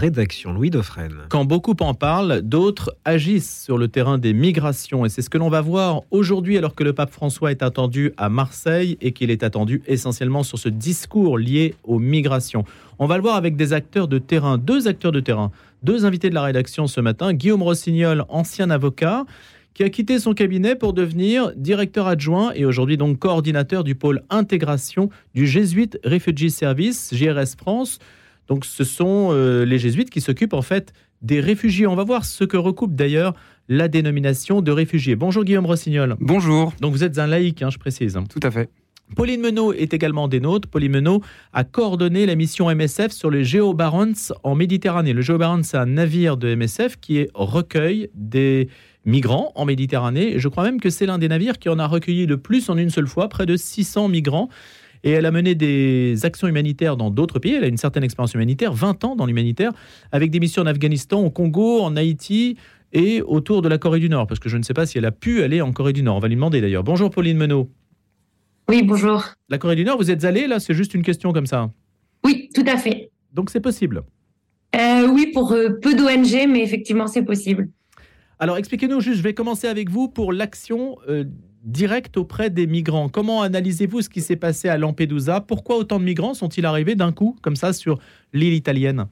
rédaction Louis Dauphren. Quand beaucoup en parlent, d'autres agissent sur le terrain des migrations. Et c'est ce que l'on va voir aujourd'hui alors que le pape François est attendu à Marseille et qu'il est attendu essentiellement sur ce discours lié aux migrations. On va le voir avec des acteurs de terrain, deux acteurs de terrain, deux invités de la rédaction ce matin. Guillaume Rossignol, ancien avocat, qui a quitté son cabinet pour devenir directeur adjoint et aujourd'hui donc coordinateur du pôle intégration du Jésuite Refugee Service, JRS France. Donc ce sont euh, les jésuites qui s'occupent en fait des réfugiés. On va voir ce que recoupe d'ailleurs la dénomination de réfugiés. Bonjour Guillaume Rossignol. Bonjour. Donc vous êtes un laïc, hein, je précise. Tout à fait. Pauline Menot est également des nôtres. Pauline Menot a coordonné la mission MSF sur le Géobarents en Méditerranée. Le Géobarents, c'est un navire de MSF qui recueille des migrants en Méditerranée. Je crois même que c'est l'un des navires qui en a recueilli le plus en une seule fois, près de 600 migrants. Et elle a mené des actions humanitaires dans d'autres pays. Elle a une certaine expérience humanitaire, 20 ans dans l'humanitaire, avec des missions en Afghanistan, au Congo, en Haïti et autour de la Corée du Nord. Parce que je ne sais pas si elle a pu aller en Corée du Nord. On va lui demander d'ailleurs. Bonjour Pauline Menot. Oui, bonjour. La Corée du Nord, vous êtes allée là? C'est juste une question comme ça Oui, tout à fait. Donc c'est possible euh, Oui, pour euh, peu d'ONG, mais effectivement, c'est possible. Alors expliquez-nous juste, je vais commencer avec vous pour l'action euh, direct auprès des migrants. Comment analysez-vous ce qui s'est passé à Lampedusa? Pourquoi autant de migrants sont-ils arrivés d'un coup, comme ça, sur l'île italienne?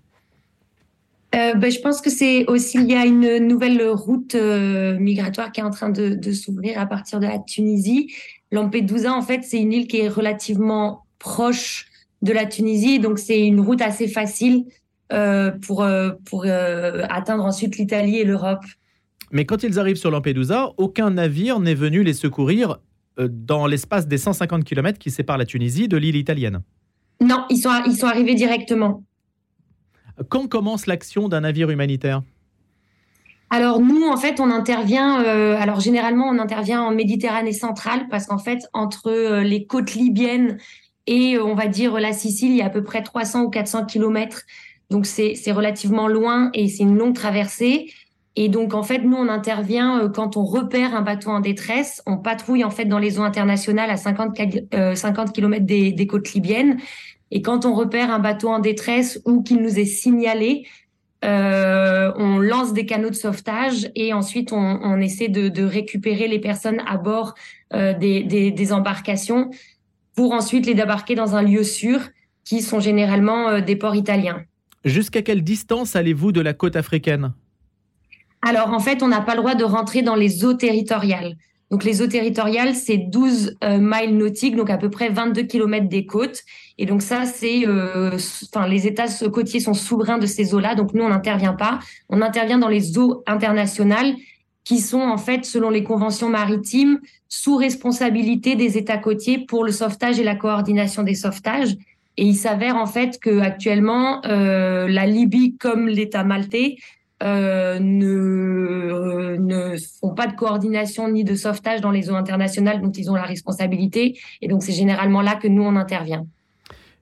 Euh, ben, je pense que c'est aussi il y a une nouvelle route euh, migratoire qui est en train de, s'ouvrir à partir de la Tunisie. Lampedusa, en fait, c'est une île qui est relativement proche de la Tunisie, donc c'est une route assez facile euh, pour pour atteindre ensuite l'Italie et l'Europe. Mais quand ils arrivent sur Lampedusa, aucun navire n'est venu les secourir euh, dans l'espace des 150 km qui séparent la Tunisie de l'île italienne. Non, ils sont, ils sont arrivés directement. Quand commence l'action d'un navire humanitaire? Alors nous, en fait, on intervient. Euh, alors généralement, on intervient en Méditerranée centrale parce qu'en fait, entre euh, les côtes libyennes et on va dire la Sicile, il y a à peu près 300 ou 400 kilomètres. Donc c'est relativement loin et c'est une longue traversée. Et donc, en fait, nous, on intervient euh, quand on repère un bateau en détresse. On patrouille, en fait, dans les eaux internationales à 50, 50 km des, côtes libyennes. Et quand on repère un bateau en détresse ou qu'il nous est signalé, euh, on lance des canaux de sauvetage et ensuite on, essaie de, récupérer les personnes à bord euh, des, des, embarcations pour ensuite les débarquer dans un lieu sûr qui sont généralement des ports italiens. Jusqu'à quelle distance allez-vous de la côte africaine? Alors, en fait, on n'a pas le droit de rentrer dans les eaux territoriales. Donc, les eaux territoriales, c'est 12 euh, miles nautiques, donc à peu près 22 kilomètres des côtes. Et donc, ça, c'est, euh, enfin, les États côtiers sont souverains de ces eaux-là. Donc, nous, on n'intervient pas. On intervient dans les eaux internationales qui sont, en fait, selon les conventions maritimes, sous responsabilité des États côtiers pour le sauvetage et la coordination des sauvetages. Et il s'avère, en fait, que actuellement, euh, la Libye comme l'État maltais euh, ne, ne font pas de coordination ni de sauvetage dans les eaux internationales dont ils ont la responsabilité. Et donc, c'est généralement là que nous, on intervient.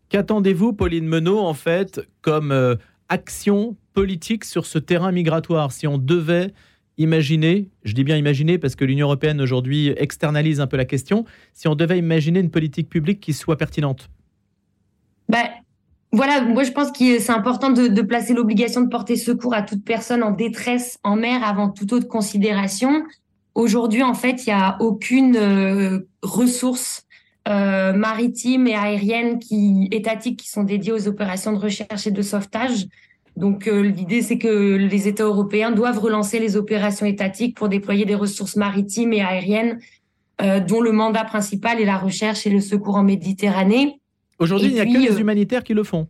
Qu'attendez-vous, Pauline Menot, en fait, comme euh, action politique sur ce terrain migratoire? Si on devait imaginer, je dis bien imaginer parce que l'Union européenne aujourd'hui externalise un peu la question, si on devait imaginer une politique publique qui soit pertinente? Ben, voilà, moi je pense que c'est important de, placer l'obligation de porter secours à toute personne en détresse en mer avant toute autre considération. Aujourd'hui, en fait, il n'y a aucune euh, ressource euh, maritime et aérienne qui étatique qui sont dédiées aux opérations de recherche et de sauvetage. Donc euh, l'idée, c'est que les États européens doivent relancer les opérations étatiques pour déployer des ressources maritimes et aériennes dont le mandat principal est la recherche et le secours en Méditerranée. Aujourd'hui, il n'y a que les euh, humanitaires qui le font.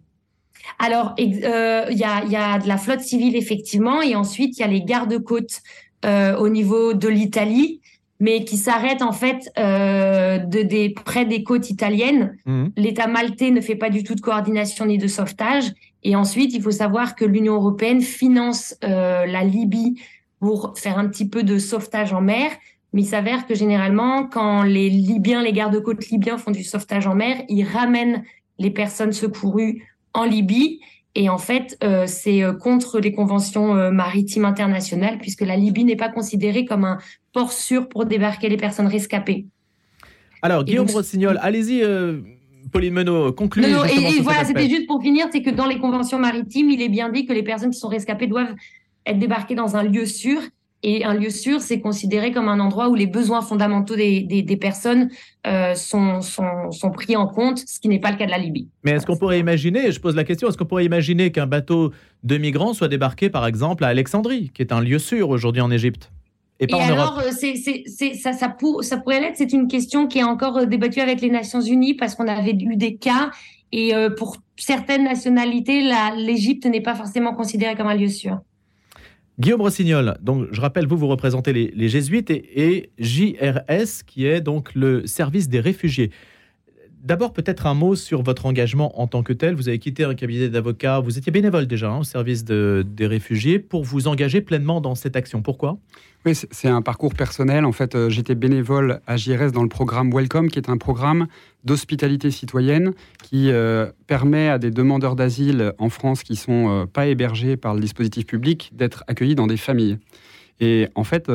Alors, euh, il y, a, de la flotte civile, effectivement, et ensuite, il y a les gardes-côtes euh, au niveau de l'Italie, mais qui s'arrêtent en fait de, des, près des côtes italiennes. Mmh. L'État maltais ne fait pas du tout de coordination ni de sauvetage. Et ensuite, il faut savoir que l'Union européenne finance la Libye pour faire un petit peu de sauvetage en mer, mais il s'avère que généralement, quand les Libyens, les gardes-côtes libyens font du sauvetage en mer, ils ramènent les personnes secourues en Libye. Et en fait, euh, c'est euh, contre les conventions euh, maritimes internationales, puisque la Libye n'est pas considérée comme un port sûr pour débarquer les personnes rescapées. Alors, Guillaume Rossignol, allez-y, Pauline Menot, conclut. et, voilà, c'était juste pour finir, c'est que dans les conventions maritimes, il est bien dit que les personnes qui sont rescapées doivent être débarquées dans un lieu sûr. Et un lieu sûr, c'est considéré comme un endroit où les besoins fondamentaux des, des, personnes euh, sont, sont, sont, pris en compte, ce qui n'est pas le cas de la Libye. Mais est-ce qu'on pourrait imaginer, je pose la question, est-ce qu'on pourrait imaginer qu'un bateau de migrants soit débarqué, par exemple, à Alexandrie, qui est un lieu sûr aujourd'hui en Égypte et, pas alors, euh, c'est, ça, ça, pour, ça pourrait l'être. C'est une question qui est encore euh, débattue avec les Nations Unies parce qu'on avait eu des cas et pour certaines nationalités, l'Égypte n'est pas forcément considérée comme un lieu sûr. Guillaume Rossignol, donc je rappelle, vous, vous représentez les, jésuites et, JRS, qui est donc le service des réfugiés. D'abord, peut-être un mot sur votre engagement en tant que tel. Vous avez quitté un cabinet d'avocats, vous étiez bénévole déjà hein, au service des réfugiés pour vous engager pleinement dans cette action. Pourquoi? Oui, c'est un parcours personnel. En fait, euh, j'étais bénévole à JRS dans le programme Welcome, qui est un programme d'hospitalité citoyenne qui euh, permet à des demandeurs d'asile en France qui sont euh, pas hébergés par le dispositif public d'être accueillis dans des familles. Et en fait,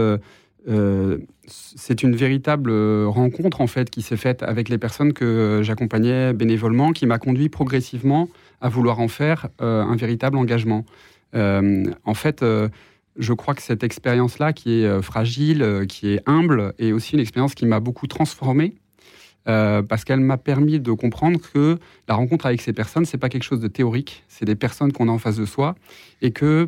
c'est une véritable rencontre en fait qui s'est faite avec les personnes que j'accompagnais bénévolement, qui m'a conduit progressivement à vouloir en faire euh, un véritable engagement. Euh, en fait, je crois que cette expérience-là, qui est fragile, qui est humble, est aussi une expérience qui m'a beaucoup transformé. parce qu'elle m'a permis de comprendre que la rencontre avec ces personnes, c'est pas quelque chose de théorique, c'est des personnes qu'on a en face de soi, et que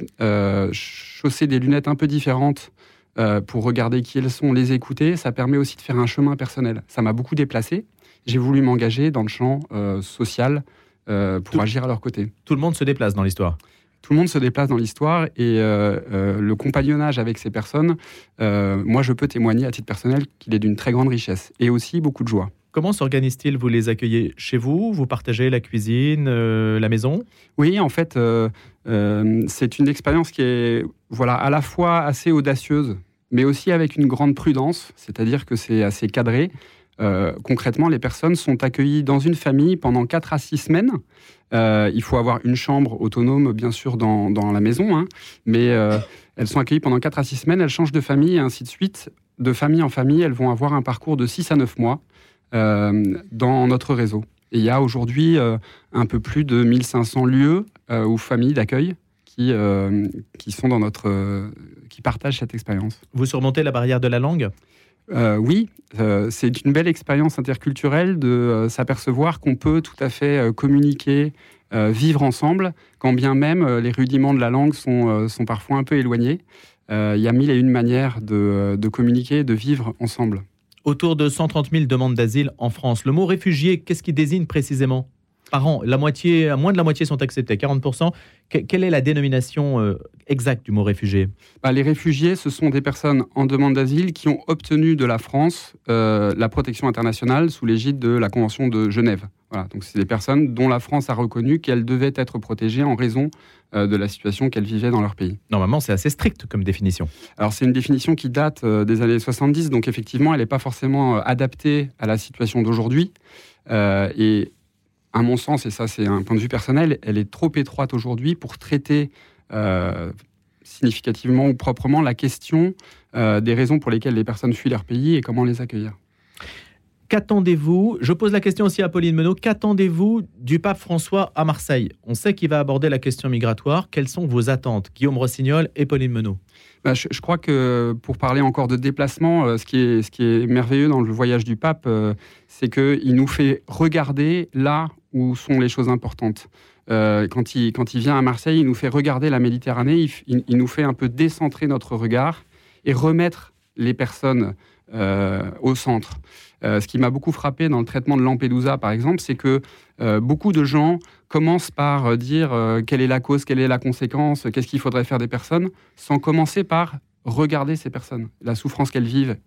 chausser des lunettes un peu différentes euh, pour regarder qui elles sont, les écouter. Ça permet aussi de faire un chemin personnel. Ça m'a beaucoup déplacé. J'ai voulu m'engager dans le champ euh, social euh, pour agir à leur côté. Tout le monde se déplace dans l'histoire tout le monde se déplace dans l'histoire et le compagnonnage avec ces personnes, moi je peux témoigner à titre personnel qu'il est d'une très grande richesse et aussi beaucoup de joie. Comment s'organise-t-il Vous les accueillez chez vous Vous partagez la cuisine, la maison? Oui, en fait, c'est une expérience qui est voilà, à la fois assez audacieuse, mais aussi avec une grande prudence, c'est-à-dire que c'est assez cadré. Euh, concrètement, les personnes sont accueillies dans une famille pendant 4 à 6 semaines. Euh, il faut avoir une chambre autonome, bien sûr, dans, la maison, hein, mais euh, elles sont accueillies pendant 4 à 6 semaines, elles changent de famille et ainsi de suite. De famille en famille, elles vont avoir un parcours de 6 à 9 mois dans notre réseau. Et il y a aujourd'hui un peu plus de 1500 lieux ou familles d'accueil qui, euh, qui sont dans notre, euh, qui partagent cette expérience. Vous surmontez la barrière de la langue? Euh, oui, c'est une belle expérience interculturelle de s'apercevoir qu'on peut tout à fait communiquer, vivre ensemble, quand bien même les rudiments de la langue sont, sont parfois un peu éloignés. Il y a mille et une manières de, de communiquer, de vivre ensemble. Autour de 130 000 demandes d'asile en France. Le mot réfugié, qu'est-ce qui désigne précisément? Par an. La moitié, moins de la moitié sont acceptés, 40%. quelle est la dénomination euh, exacte du mot réfugié? Bah, Les réfugiés, ce sont des personnes en demande d'asile qui ont obtenu de la France euh, la protection internationale sous l'égide de la Convention de Genève. Voilà, donc c'est des personnes dont la France a reconnu qu'elles devaient être protégées en raison euh, de la situation qu'elles vivaient dans leur pays. Normalement, c'est assez strict comme définition. Alors c'est une définition qui date des années 70, donc effectivement, elle n'est pas forcément adaptée à la situation d'aujourd'hui. et à mon sens, et ça c'est un point de vue personnel, elle est trop étroite aujourd'hui pour traiter euh, significativement ou proprement la question euh, des raisons pour lesquelles les personnes fuient leur pays et comment les accueillir. Qu'attendez-vous? Je pose la question aussi à Pauline Menot. Qu'attendez-vous du pape François à Marseille? On sait qu'il va aborder la question migratoire. Quelles sont vos attentes? Guillaume Rossignol et Pauline Menot bah, je, crois que pour parler encore de déplacement, euh, ce, qui est, ce qui est merveilleux dans le voyage du pape, c'est qu'il nous fait regarder là où sont les choses importantes. Euh, quand, il, vient à Marseille, il nous fait regarder la Méditerranée, il, nous fait un peu décentrer notre regard et remettre les personnes euh, au centre. Euh, ce qui m'a beaucoup frappé dans le traitement de Lampedusa, par exemple, c'est que beaucoup de gens commencent par dire quelle est la cause, quelle est la conséquence, qu'est-ce qu'il faudrait faire des personnes, sans commencer par regarder ces personnes, la souffrance qu'elles vivent,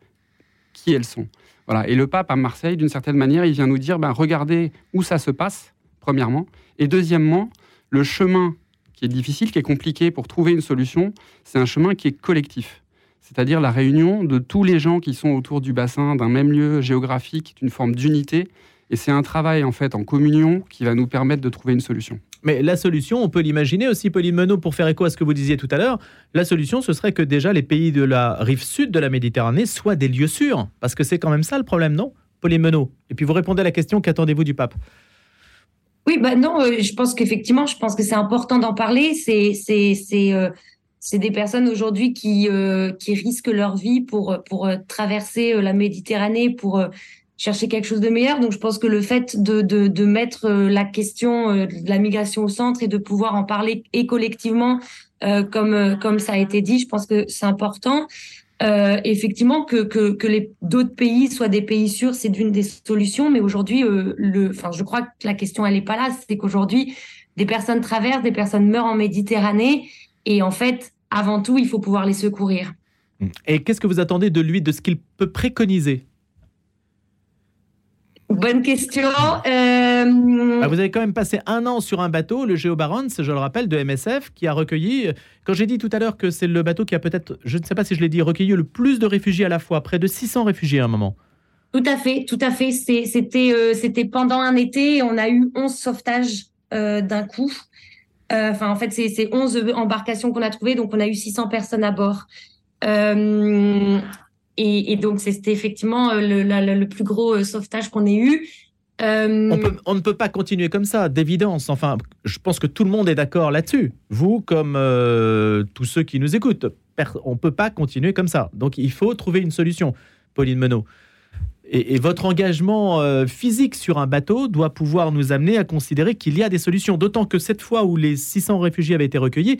qui elles sont. Voilà. Et le pape à Marseille, d'une certaine manière, il vient nous dire ben, regardez où ça se passe, premièrement. Et deuxièmement, le chemin qui est difficile, qui est compliqué pour trouver une solution, c'est un chemin qui est collectif. C'est-à-dire la réunion de tous les gens qui sont autour du bassin, d'un même lieu géographique, d'une forme d'unité. Et c'est un travail en fait en communion qui va nous permettre de trouver une solution. Mais la solution, on peut l'imaginer aussi, Pauline pour faire écho à ce que vous disiez tout à l'heure, la solution, ce serait que déjà les pays de la rive sud de la Méditerranée soient des lieux sûrs. Parce que c'est quand même ça le problème, non Pauline. Et puis vous répondez à la question, qu'attendez-vous du pape? Oui, bah non, je pense qu'effectivement, je pense que c'est important d'en parler. C'est c'est c'est des personnes aujourd'hui qui qui risquent leur vie pour pour traverser la Méditerranée pour chercher quelque chose de meilleur. Donc, je pense que le fait de, de, de mettre euh, la question euh, de la migration au centre et de pouvoir en parler et collectivement, euh, comme, comme ça a été dit, je pense que c'est important. Effectivement, que, que, que les d'autres pays soient des pays sûrs, c'est d'une des solutions. Mais aujourd'hui, je crois que la question, elle n'est pas là. C'est qu'aujourd'hui, des personnes traversent, des personnes meurent en Méditerranée. Et en fait, avant tout, il faut pouvoir les secourir. Et qu'est-ce que vous attendez de lui, de ce qu'il peut préconiser? Bonne question. Euh... Ah, vous avez quand même passé un an sur un bateau, le Géobarons, je le rappelle, de MSF, qui a recueilli, quand j'ai dit tout à l'heure que c'est le bateau qui a peut-être, je ne sais pas si je l'ai dit, recueilli le plus de réfugiés à la fois, près de 600 réfugiés à un moment. Tout à fait, tout à fait. C'était euh, c'était pendant un été, on a eu 11 sauvetages euh, d'un coup. Enfin, en fait, c'est 11 embarcations qu'on a trouvées, donc on a eu 600 personnes à bord. Et, donc, c'était effectivement euh, le, plus gros euh, sauvetage qu'on ait eu. Euh, on, ne peut pas continuer comme ça, d'évidence. Enfin, je pense que tout le monde est d'accord là-dessus. Vous, comme tous ceux qui nous écoutent, on ne peut pas continuer comme ça. Donc, il faut trouver une solution, Pauline Menot. Et, votre engagement physique sur un bateau doit pouvoir nous amener à considérer qu'il y a des solutions. D'autant que cette fois où les 600 réfugiés avaient été recueillis,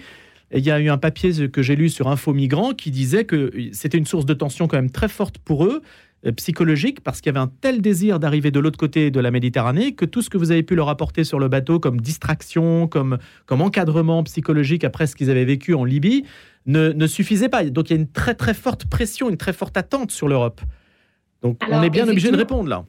il y a eu un papier que j'ai lu sur Info Migrants qui disait que c'était une source de tension quand même très forte pour eux, euh, psychologique, parce qu'il y avait un tel désir d'arriver de l'autre côté de la Méditerranée que tout ce que vous avez pu leur apporter sur le bateau comme distraction, comme, comme encadrement psychologique après ce qu'ils avaient vécu en Libye, ne, ne, suffisait pas. Donc il y a une très très forte pression, une très forte attente sur l'Europe. Donc on est bien obligé de répondre là.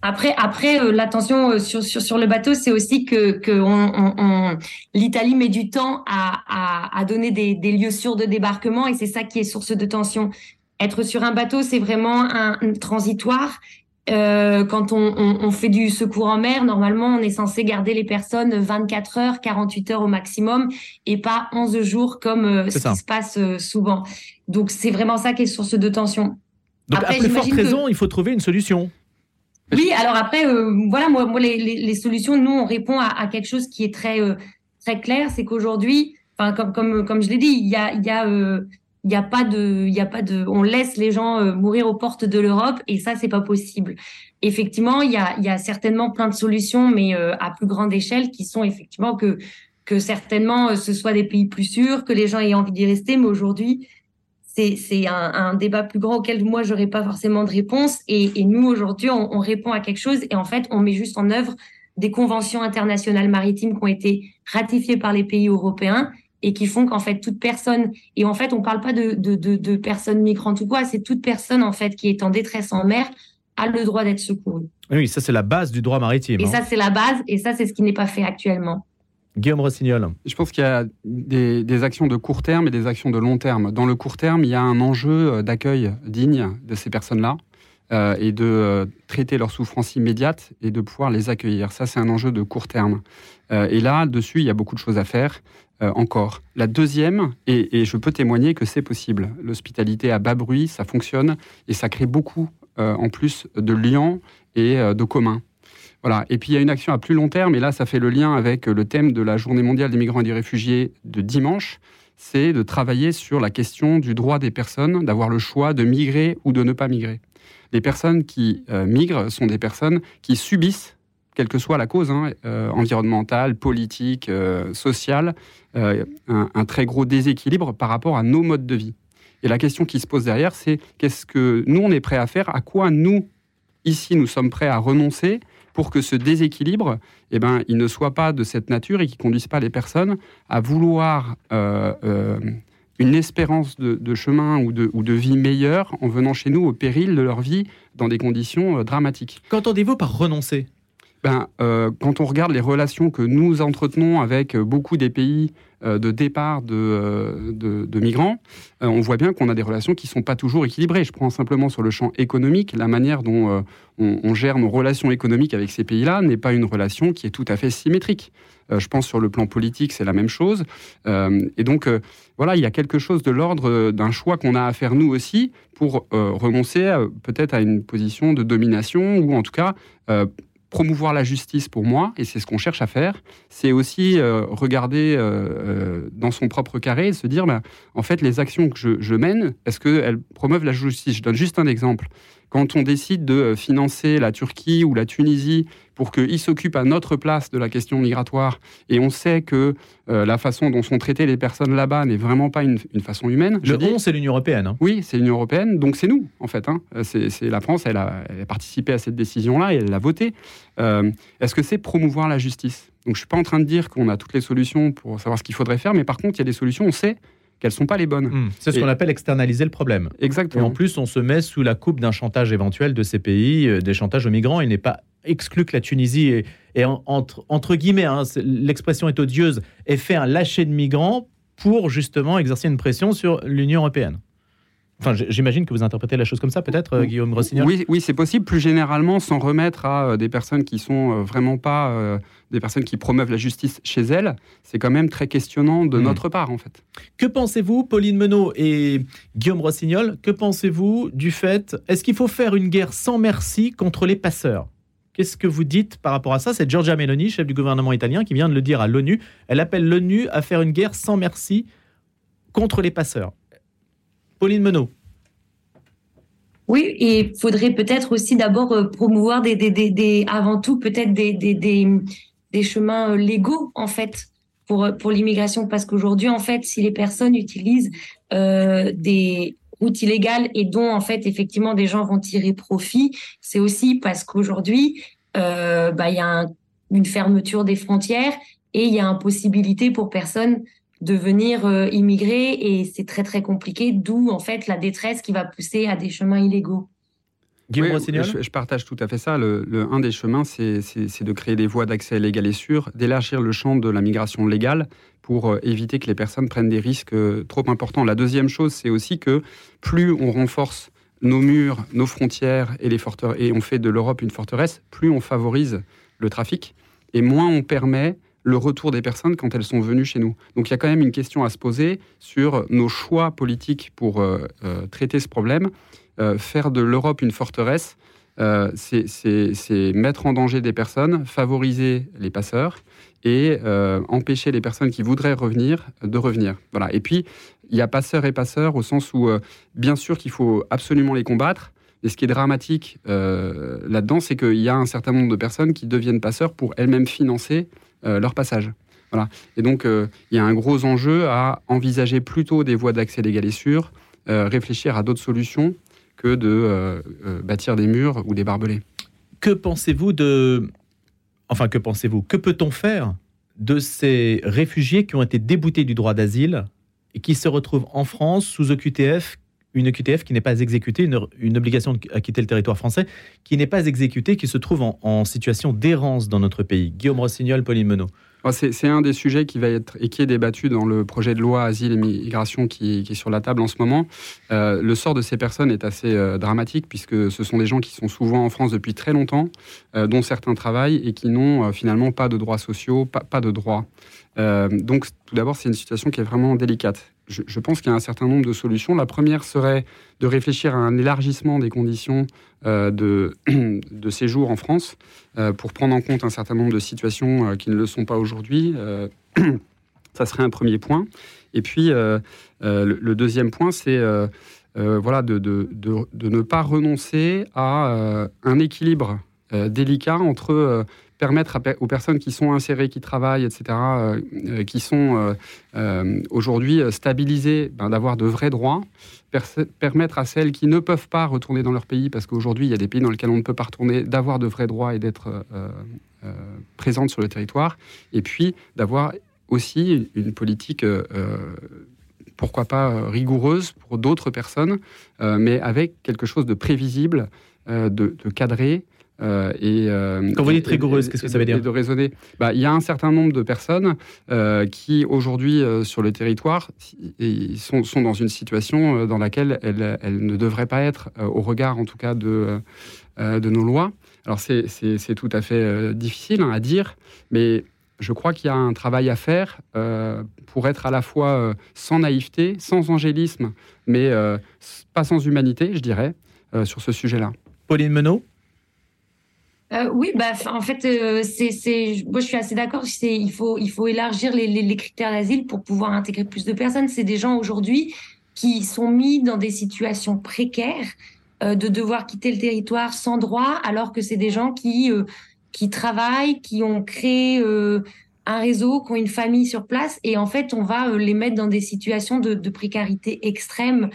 Après, après euh, l'attention euh, sur, sur, sur le bateau, c'est aussi que, que on, on, l'Italie met du temps à, à, à donner des, des, lieux sûrs de débarquement et c'est ça qui est source de tension. Être sur un bateau, c'est vraiment un, transitoire. Euh, quand on, on, fait du secours en mer, normalement, on est censé garder les personnes 24 heures, 48 heures au maximum et pas 11 jours comme euh, ce qui se passe souvent. Donc, c'est vraiment ça qui est source de tension. Donc, Après, à plus forte raison, il faut trouver une solution. Oui, alors après, euh, voilà, moi, les, solutions, nous, on répond à, quelque chose qui est très euh, très clair, c'est qu'aujourd'hui, comme comme comme je l'ai dit, il y a y a euh, y a pas de il y a pas de on laisse les gens mourir aux portes de l'Europe et ça c'est pas possible. Effectivement, il y a y a certainement plein de solutions, mais à plus grande échelle, qui sont effectivement que que certainement ce soit des pays plus sûrs, que les gens aient envie d'y rester, mais aujourd'hui c'est un, débat plus grand auquel moi j'aurais pas forcément de réponse. Et, nous aujourd'hui, on, répond à quelque chose et en fait, on met juste en œuvre des conventions internationales maritimes qui ont été ratifiées par les pays européens et qui font qu'en fait toute personne et en fait on parle pas de, de, personnes migrantes ou quoi, c'est toute personne en fait qui est en détresse en mer a le droit d'être secourue. Oui, ça c'est la base du droit maritime. Et hein. ça c'est la base et ça c'est ce qui n'est pas fait actuellement. Guillaume Rossignol. Je pense qu'il y a des, actions de court terme et des actions de long terme. Dans le court terme, il y a un enjeu euh, d'accueil digne de ces personnes-là euh, et de euh, traiter leurs souffrances immédiates et de pouvoir les accueillir. Ça, c'est un enjeu de court terme. et là, dessus, il y a beaucoup de choses à faire. encore. La deuxième, et, et, je peux témoigner que c'est possible. L'hospitalité à bas bruit, ça fonctionne et ça crée beaucoup, en plus, de liens et de communs. Et puis il y a une action à plus long terme, et là ça fait le lien avec le thème de la Journée mondiale des migrants et des réfugiés de dimanche, c'est de travailler sur la question du droit des personnes d'avoir le choix de migrer ou de ne pas migrer. Les personnes qui euh, migrent sont des personnes qui subissent, quelle que soit la cause, hein, euh, environnementale, politique, euh, sociale, un, un très gros déséquilibre par rapport à nos modes de vie. Et la question qui se pose derrière, c'est qu'est-ce que nous, on est prêt à faire À quoi nous, ici, nous sommes prêts à renoncer pour que ce déséquilibre, eh ben, il ne soit pas de cette nature et qui conduise pas les personnes à vouloir euh, euh, une espérance de, chemin ou de, ou de, vie meilleure en venant chez nous au péril de leur vie dans des conditions euh, dramatiques. Qu'entendez-vous par renoncer? Ben, quand on regarde les relations que nous entretenons avec beaucoup des pays euh, de départ de, euh, migrants, euh, on voit bien qu'on a des relations qui ne sont pas toujours équilibrées. Je prends simplement sur le champ économique, la manière dont on, gère nos relations économiques avec ces pays-là n'est pas une relation qui est tout à fait symétrique. je pense sur le plan politique, c'est la même chose. et donc, voilà, il y a quelque chose de l'ordre d'un choix qu'on a à faire nous aussi pour renoncer peut-être à une position de domination ou en tout cas promouvoir la justice pour moi, et c'est ce qu'on cherche à faire, c'est aussi euh, regarder euh, euh, dans son propre carré et se dire, ben, en fait, les actions que je, je mène, est-ce qu'elles promeuvent la justice? Je donne juste un exemple. Quand on décide de financer la Turquie ou la Tunisie pour qu'ils s'occupent à notre place de la question migratoire, et on sait que euh, la façon dont sont traitées les personnes là-bas n'est vraiment pas une, façon humaine. Le je c'est l'Union européenne. Hein. Oui, c'est l'Union européenne, donc c'est nous, en fait. Hein. C'est la France, elle a, participé à cette décision-là et elle l'a votée. Euh, est-ce que c'est promouvoir la justice? Donc je ne suis pas en train de dire qu'on a toutes les solutions pour savoir ce qu'il faudrait faire, mais par contre, il y a des solutions, on sait qu'elles sont pas les bonnes. Hmm. c'est ce qu'on appelle externaliser le problème. Exactement. Et en plus, on se met sous la coupe d'un chantage éventuel de ces pays, euh, des chantages aux migrants. Il n'est pas exclu que la Tunisie est, entre, entre, guillemets, hein, l'expression est odieuse, ait fait un lâcher de migrants pour justement exercer une pression sur l'Union européenne. Enfin, j'imagine que vous interprétez la chose comme ça, peut-être, euh, Guillaume Rossignol? Oui, oui c'est possible. Plus généralement, sans remettre à euh, des personnes qui sont euh, vraiment pas des personnes qui promeuvent la justice chez elles, c'est quand même très questionnant de hmm. notre part, en fait. Que pensez-vous, Pauline Menot et Guillaume Rossignol, que pensez-vous du fait, est-ce qu'il faut faire une guerre sans merci contre les passeurs? Qu'est-ce que vous dites par rapport à ça? C'est Giorgia Meloni, chef du gouvernement italien, qui vient de le dire à l'ONU. Elle appelle l'ONU à faire une guerre sans merci contre les passeurs. Pauline Menot. Oui, et il faudrait peut-être aussi d'abord euh, promouvoir avant tout peut-être des, chemins euh, légaux en fait pour euh, pour l'immigration parce qu'aujourd'hui en fait si les personnes utilisent des routes illégales et dont en fait effectivement des gens vont tirer profit, c'est aussi parce qu'aujourd'hui bah il y a une fermeture des frontières et il y a une possibilité pour personne de venir euh, immigrer et c'est très très compliqué, d'où en fait la détresse qui va pousser à des chemins illégaux. Oui, je, je, partage tout à fait ça. Le, un des chemins, c'est de créer des voies d'accès légal et sûr, d'élargir le champ de la migration légale pour euh, éviter que les personnes prennent des risques euh, trop importants. La deuxième chose, c'est aussi que plus on renforce nos murs, nos frontières et, les et on fait de l'Europe une forteresse, plus on favorise le trafic et moins on permet le retour des personnes quand elles sont venues chez nous. Donc il y a quand même une question à se poser sur nos choix politiques pour euh, euh, traiter ce problème. Euh, faire de l'Europe une forteresse, c'est mettre en danger des personnes, favoriser les passeurs et empêcher les personnes qui voudraient revenir de revenir. Voilà. Et puis, il y a passeurs et passeurs au sens où, bien sûr qu'il faut absolument les combattre, et ce qui est dramatique là-dedans, c'est qu'il y a un certain nombre de personnes qui deviennent passeurs pour elles-mêmes financer leur passage. Voilà. Et donc, euh, il y a un gros enjeu à envisager plutôt des voies d'accès légal et sûr, euh, réfléchir à d'autres solutions que de bâtir des murs ou des barbelés. Que pensez-vous de... Enfin, que pensez-vous Que peut-on faire de ces réfugiés qui ont été déboutés du droit d'asile et qui se retrouvent en France sous OQTF une EQTF qui n'est pas exécutée, une, obligation à quitter le territoire français qui n'est pas exécutée, qui se trouve en, situation d'errance dans notre pays. Guillaume Rossignol, Pauline Menot. C'est un des sujets qui va être et qui est débattu dans le projet de loi Asile et Migration qui, est sur la table en ce moment. Euh, le sort de ces personnes est assez euh, dramatique puisque ce sont des gens qui sont souvent en France depuis très longtemps, euh, dont certains travaillent et qui n'ont finalement pas de droits sociaux, pas de droits. donc tout d'abord, c'est une situation qui est vraiment délicate je, pense qu'il y a un certain nombre de solutions. La première serait de réfléchir à un élargissement des conditions euh, de, séjour en France euh, pour prendre en compte un certain nombre de situations euh, qui ne le sont pas aujourd'hui. ça serait un premier point. Et puis, le, deuxième point, c'est voilà, de, ne pas renoncer à un équilibre délicat entre permettre aux personnes qui sont insérées, qui travaillent, etc., euh, euh, qui sont euh, aujourd'hui stabilisées, ben, d'avoir de vrais droits, permettre à celles qui ne peuvent pas retourner dans leur pays, parce qu'aujourd'hui, il y a des pays dans lesquels on ne peut pas retourner, d'avoir de vrais droits et d'être présentes sur le territoire, et puis d'avoir aussi une politique pourquoi pas rigoureuse pour d'autres personnes, mais avec quelque chose de prévisible, de, de cadré, euh, et, euh, Quand vous dites rigoureuse, qu'est-ce que ça veut dire De raisonner. Bah, il y a un certain nombre de personnes euh, qui, aujourd'hui, sur le territoire, sont, sont, dans une situation dans laquelle elles, elles, ne devraient pas être, au regard, en tout cas, de, de nos lois. Alors, c'est tout à fait difficile hein, à dire, mais je crois qu'il y a un travail à faire pour être à la fois sans naïveté, sans angélisme, mais pas sans humanité, je dirais, sur ce sujet-là. Pauline Menot Euh, oui, bah, en fait, euh, c'est, moi, je suis assez d'accord. C'est, il faut, il faut élargir les, les, les critères d'asile pour pouvoir intégrer plus de personnes. C'est des gens aujourd'hui qui sont mis dans des situations précaires, euh, de devoir quitter le territoire sans droit, alors que c'est des gens qui, euh, qui travaillent, qui ont créé euh, un réseau, qui ont une famille sur place, et en fait, on va les mettre dans des situations de, de précarité extrême.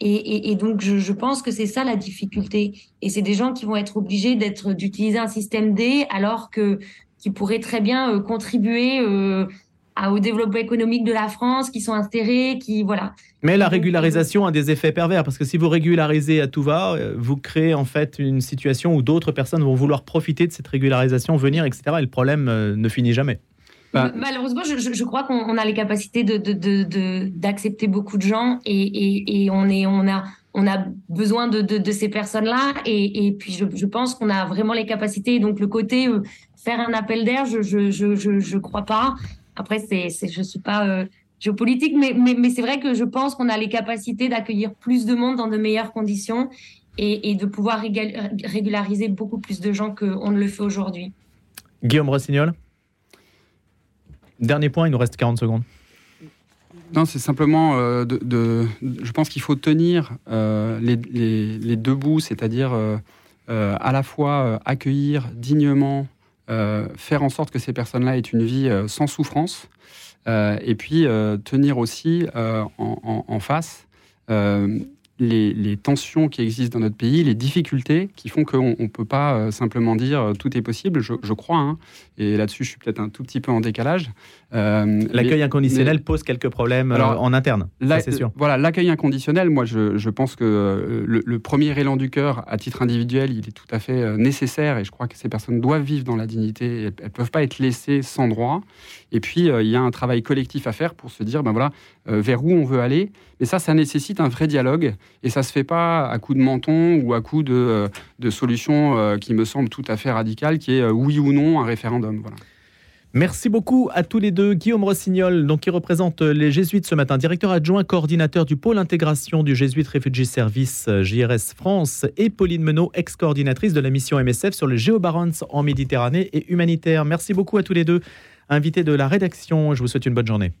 Et, et, et, donc, je, je pense que c'est ça la difficulté. Et c'est des gens qui vont être obligés d'être d'utiliser un système D, alors que qui pourraient très bien euh, contribuer euh, à, au développement économique de la France, qui sont insérés, qui voilà. Mais la régularisation a des effets pervers parce que si vous régularisez à tout va, euh, vous créez en fait une situation où d'autres personnes vont vouloir profiter de cette régularisation, venir, etc. Et le problème euh, ne finit jamais. Bah, Malheureusement, je, crois qu'on a les capacités d'accepter de, de, de, beaucoup de gens et, et, et, on, est, on, a, on a besoin de, ces personnes-là. Et, et, puis, je, je pense qu'on a vraiment les capacités. Donc, le côté euh, faire un appel d'air, je ne je, je, je, crois pas. Après, c'est, je ne suis pas euh, géopolitique, mais, mais, mais c'est vrai que je pense qu'on a les capacités d'accueillir plus de monde dans de meilleures conditions et, et de pouvoir régulariser beaucoup plus de gens qu'on ne le fait aujourd'hui. Guillaume Rossignol? Dernier point, il nous reste 40 secondes. Non, c'est simplement euh, Je pense qu'il faut tenir euh, les, deux bouts, c'est-à-dire euh, à la fois accueillir dignement, faire en sorte que ces personnes-là aient une vie sans souffrance, et puis tenir aussi en, face les, les, tensions qui existent dans notre pays, les difficultés qui font qu'on ne peut pas euh, simplement dire euh, tout est possible, je, je crois, hein, et là-dessus je suis peut-être un tout petit peu en décalage. Euh, l'accueil inconditionnel mais, pose quelques problèmes alors, en interne, c'est sûr. Voilà, l'accueil inconditionnel, moi je, je pense que le, le, premier élan du cœur, à titre individuel, il est tout à fait nécessaire, et je crois que ces personnes doivent vivre dans la dignité, elles ne peuvent pas être laissées sans droit. Et puis il y a un travail collectif à faire pour se dire, ben voilà, vers où on veut aller. Mais ça, ça nécessite un vrai dialogue, et ça se fait pas à coup de menton ou à coup de, de solutions qui me semblent tout à fait radicales, qui est oui ou non un référendum. Voilà. Merci beaucoup à tous les deux. Guillaume Rossignol, donc, qui représente les Jésuites ce matin, directeur adjoint coordinateur du pôle intégration du Jésuite Refugee Service JRS France, et Pauline Menot, ex-coordinatrice de la mission MSF sur le Géobarons en Méditerranée et humanitaire. Merci beaucoup à tous les deux, invités de la rédaction. Je vous souhaite une bonne journée.